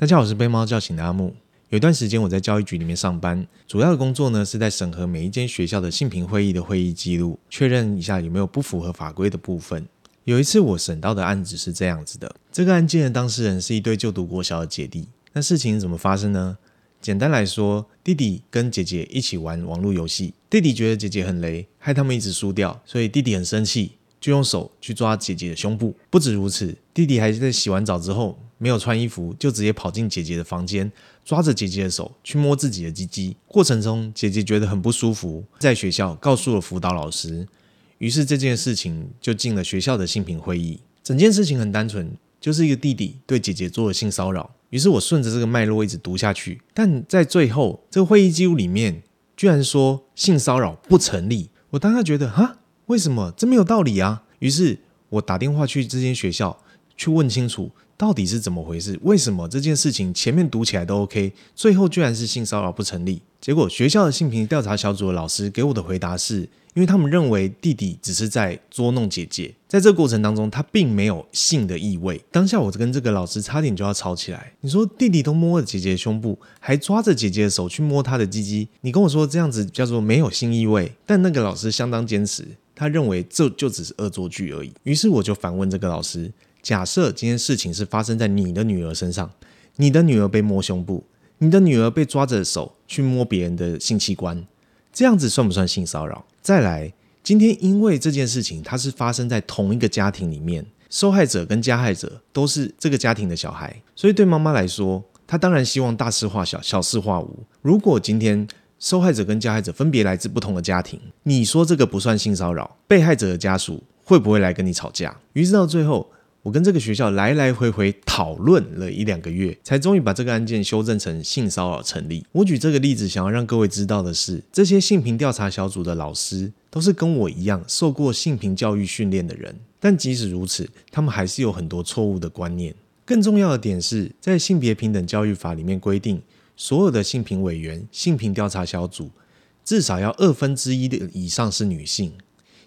大家好，我是被猫叫醒的阿木。有一段时间我在教育局里面上班，主要的工作呢是在审核每一间学校的性平会议的会议记录，确认一下有没有不符合法规的部分。有一次我审到的案子是这样子的，这个案件的当事人是一对就读国小的姐弟。那事情怎么发生呢？简单来说，弟弟跟姐姐一起玩网络游戏，弟弟觉得姐姐很雷，害他们一直输掉，所以弟弟很生气。就用手去抓姐姐的胸部。不止如此，弟弟还在洗完澡之后没有穿衣服，就直接跑进姐姐的房间，抓着姐姐的手去摸自己的鸡鸡。过程中，姐姐觉得很不舒服，在学校告诉了辅导老师。于是这件事情就进了学校的性平会议。整件事情很单纯，就是一个弟弟对姐姐做了性骚扰。于是我顺着这个脉络一直读下去，但在最后这个会议记录里面，居然说性骚扰不成立。我当下觉得，哈。为什么？这没有道理啊！于是我打电话去这间学校，去问清楚到底是怎么回事。为什么这件事情前面读起来都 OK，最后居然是性骚扰不成立？结果学校的性平调查小组的老师给我的回答是，因为他们认为弟弟只是在捉弄姐姐，在这个过程当中他并没有性的意味。当下我跟这个老师差点就要吵起来。你说弟弟都摸了姐姐的胸部，还抓着姐姐的手去摸她的鸡鸡，你跟我说这样子叫做没有性意味？但那个老师相当坚持。他认为这就只是恶作剧而已，于是我就反问这个老师：假设今天事情是发生在你的女儿身上，你的女儿被摸胸部，你的女儿被抓着手去摸别人的性器官，这样子算不算性骚扰？再来，今天因为这件事情它是发生在同一个家庭里面，受害者跟加害者都是这个家庭的小孩，所以对妈妈来说，她当然希望大事化小，小事化无。如果今天受害者跟加害者分别来自不同的家庭，你说这个不算性骚扰？被害者的家属会不会来跟你吵架？于是到最后，我跟这个学校来来回回讨论了一两个月，才终于把这个案件修正成性骚扰成立。我举这个例子，想要让各位知道的是，这些性平调查小组的老师都是跟我一样受过性平教育训练的人，但即使如此，他们还是有很多错误的观念。更重要的点是在性别平等教育法里面规定。所有的性平委员、性平调查小组，至少要二分之一的以上是女性。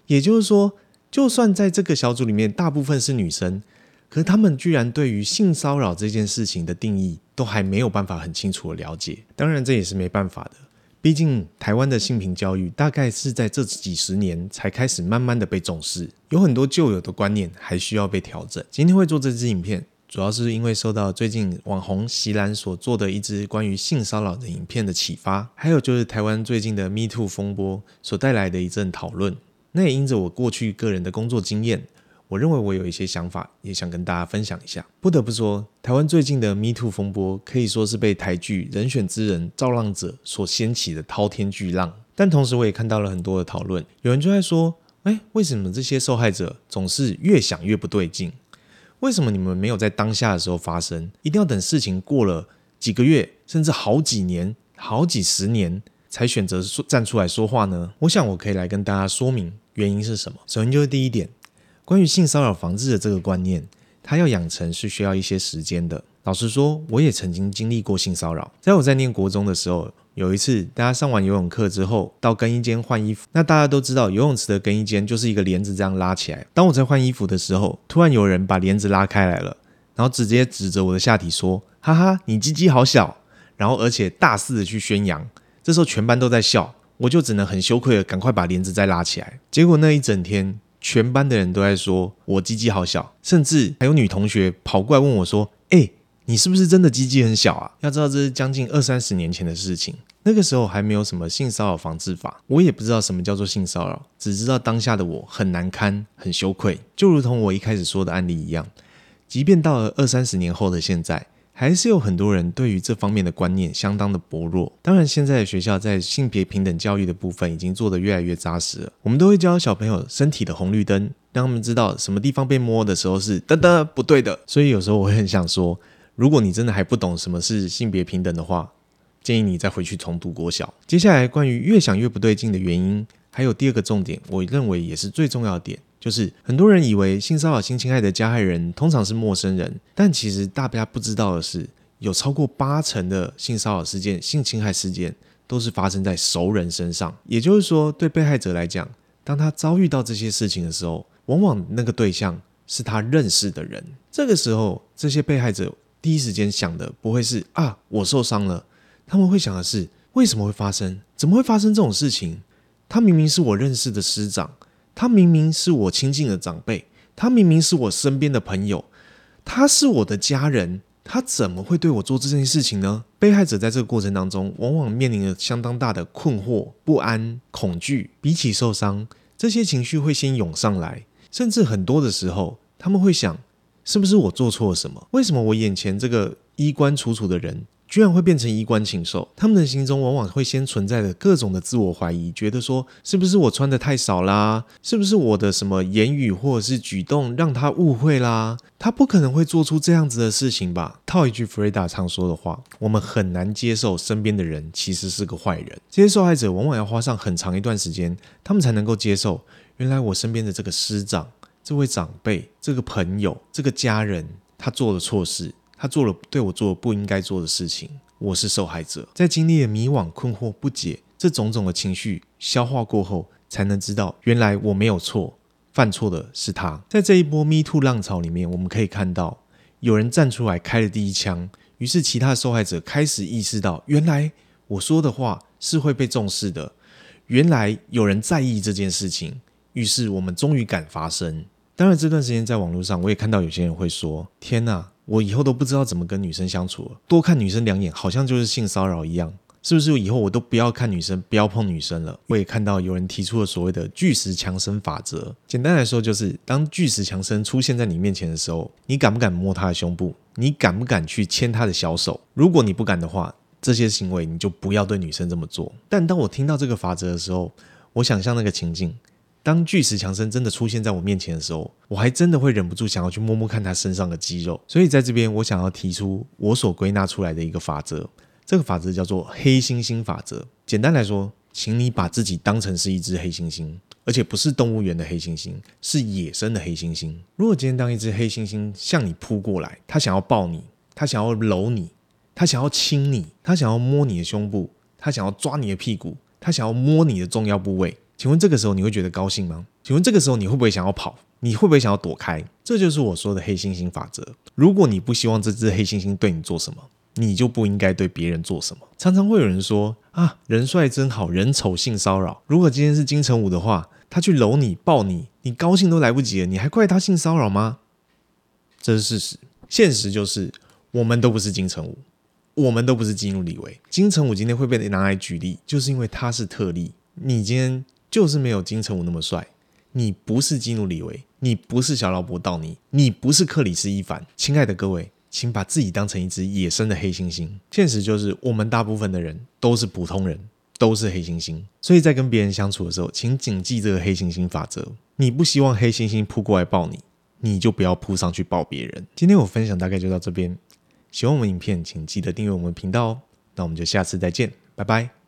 也就是说，就算在这个小组里面大部分是女生，可他们居然对于性骚扰这件事情的定义都还没有办法很清楚的了解。当然，这也是没办法的，毕竟台湾的性平教育大概是在这几十年才开始慢慢的被重视，有很多旧有的观念还需要被调整。今天会做这支影片。主要是因为受到最近网红席兰所做的一支关于性骚扰的影片的启发，还有就是台湾最近的 Me Too 风波所带来的一阵讨论。那也因着我过去个人的工作经验，我认为我有一些想法，也想跟大家分享一下。不得不说，台湾最近的 Me Too 风波可以说是被台剧《人选之人》造浪者所掀起的滔天巨浪。但同时，我也看到了很多的讨论，有人就在说：“哎，为什么这些受害者总是越想越不对劲？”为什么你们没有在当下的时候发生？一定要等事情过了几个月，甚至好几年、好几十年才选择说站出来说话呢？我想我可以来跟大家说明原因是什么。首先就是第一点，关于性骚扰防治的这个观念，它要养成是需要一些时间的。老实说，我也曾经经历过性骚扰。在我在念国中的时候，有一次大家上完游泳课之后到更衣间换衣服，那大家都知道游泳池的更衣间就是一个帘子这样拉起来。当我在换衣服的时候，突然有人把帘子拉开来了，然后直接指着我的下体说：“哈哈，你鸡鸡好小。”然后而且大肆的去宣扬。这时候全班都在笑，我就只能很羞愧的赶快把帘子再拉起来。结果那一整天，全班的人都在说我鸡鸡好小，甚至还有女同学跑过来问我说：“哎。”你是不是真的鸡鸡很小啊？要知道这是将近二三十年前的事情，那个时候还没有什么性骚扰防治法，我也不知道什么叫做性骚扰，只知道当下的我很难堪、很羞愧。就如同我一开始说的案例一样，即便到了二三十年后的现在，还是有很多人对于这方面的观念相当的薄弱。当然，现在的学校在性别平等教育的部分已经做得越来越扎实了，我们都会教小朋友身体的红绿灯，让他们知道什么地方被摸的时候是噔噔不对的。所以有时候我会很想说。如果你真的还不懂什么是性别平等的话，建议你再回去重读国小。接下来关于越想越不对劲的原因，还有第二个重点，我认为也是最重要点，就是很多人以为性骚扰、性侵害的加害人通常是陌生人，但其实大家不知道的是，有超过八成的性骚扰事件、性侵害事件都是发生在熟人身上。也就是说，对被害者来讲，当他遭遇到这些事情的时候，往往那个对象是他认识的人。这个时候，这些被害者。第一时间想的不会是啊，我受伤了，他们会想的是为什么会发生？怎么会发生这种事情？他明明是我认识的师长，他明明是我亲近的长辈，他明明是我身边的朋友，他是我的家人。他怎么会对我做这件事情呢？被害者在这个过程当中，往往面临着相当大的困惑、不安、恐惧。比起受伤，这些情绪会先涌上来，甚至很多的时候，他们会想：是不是我做错了什么？为什么我眼前这个衣冠楚楚的人，居然会变成衣冠禽兽，他们的心中往往会先存在着各种的自我怀疑，觉得说是不是我穿得太少啦？是不是我的什么言语或者是举动让他误会啦？他不可能会做出这样子的事情吧？套一句弗瑞达常说的话，我们很难接受身边的人其实是个坏人。这些受害者往往要花上很长一段时间，他们才能够接受，原来我身边的这个师长、这位长辈、这个朋友、这个家人，他做了错事。他做了对我做了不应该做的事情，我是受害者。在经历了迷惘、困惑、不解这种种的情绪消化过后，才能知道原来我没有错，犯错的是他。在这一波 Me Too 浪潮里面，我们可以看到有人站出来开了第一枪，于是其他受害者开始意识到，原来我说的话是会被重视的，原来有人在意这件事情，于是我们终于敢发声。当然，这段时间在网络上，我也看到有些人会说：“天哪！”我以后都不知道怎么跟女生相处了，多看女生两眼好像就是性骚扰一样，是不是？以后我都不要看女生，不要碰女生了。我也看到有人提出了所谓的巨石强森法则，简单来说就是，当巨石强森出现在你面前的时候，你敢不敢摸他的胸部？你敢不敢去牵他的小手？如果你不敢的话，这些行为你就不要对女生这么做。但当我听到这个法则的时候，我想象那个情境。当巨石强森真的出现在我面前的时候，我还真的会忍不住想要去摸摸看他身上的肌肉。所以在这边，我想要提出我所归纳出来的一个法则，这个法则叫做黑猩猩法则。简单来说，请你把自己当成是一只黑猩猩，而且不是动物园的黑猩猩，是野生的黑猩猩。如果今天当一只黑猩猩向你扑过来，它想要抱你，它想要搂你，它想要亲你，它想要摸你的胸部，它想要抓你的屁股，它想要摸你的重要部位。请问这个时候你会觉得高兴吗？请问这个时候你会不会想要跑？你会不会想要躲开？这就是我说的黑猩猩法则。如果你不希望这只黑猩猩对你做什么，你就不应该对别人做什么。常常会有人说啊，人帅真好，人丑性骚扰。如果今天是金城武的话，他去搂你、抱你，你高兴都来不及了，你还怪他性骚扰吗？这是事实。现实就是，我们都不是金城武，我们都不是基努李维。金城武今天会被拿来举例，就是因为他是特例。你今天。就是没有金城武那么帅，你不是基努李维，你不是小劳勃道尼，你不是克里斯伊凡。亲爱的各位，请把自己当成一只野生的黑猩猩。现实就是，我们大部分的人都是普通人，都是黑猩猩。所以在跟别人相处的时候，请谨记这个黑猩猩法则：你不希望黑猩猩扑过来抱你，你就不要扑上去抱别人。今天我分享大概就到这边，喜欢我们影片，请记得订阅我们频道哦。那我们就下次再见，拜拜。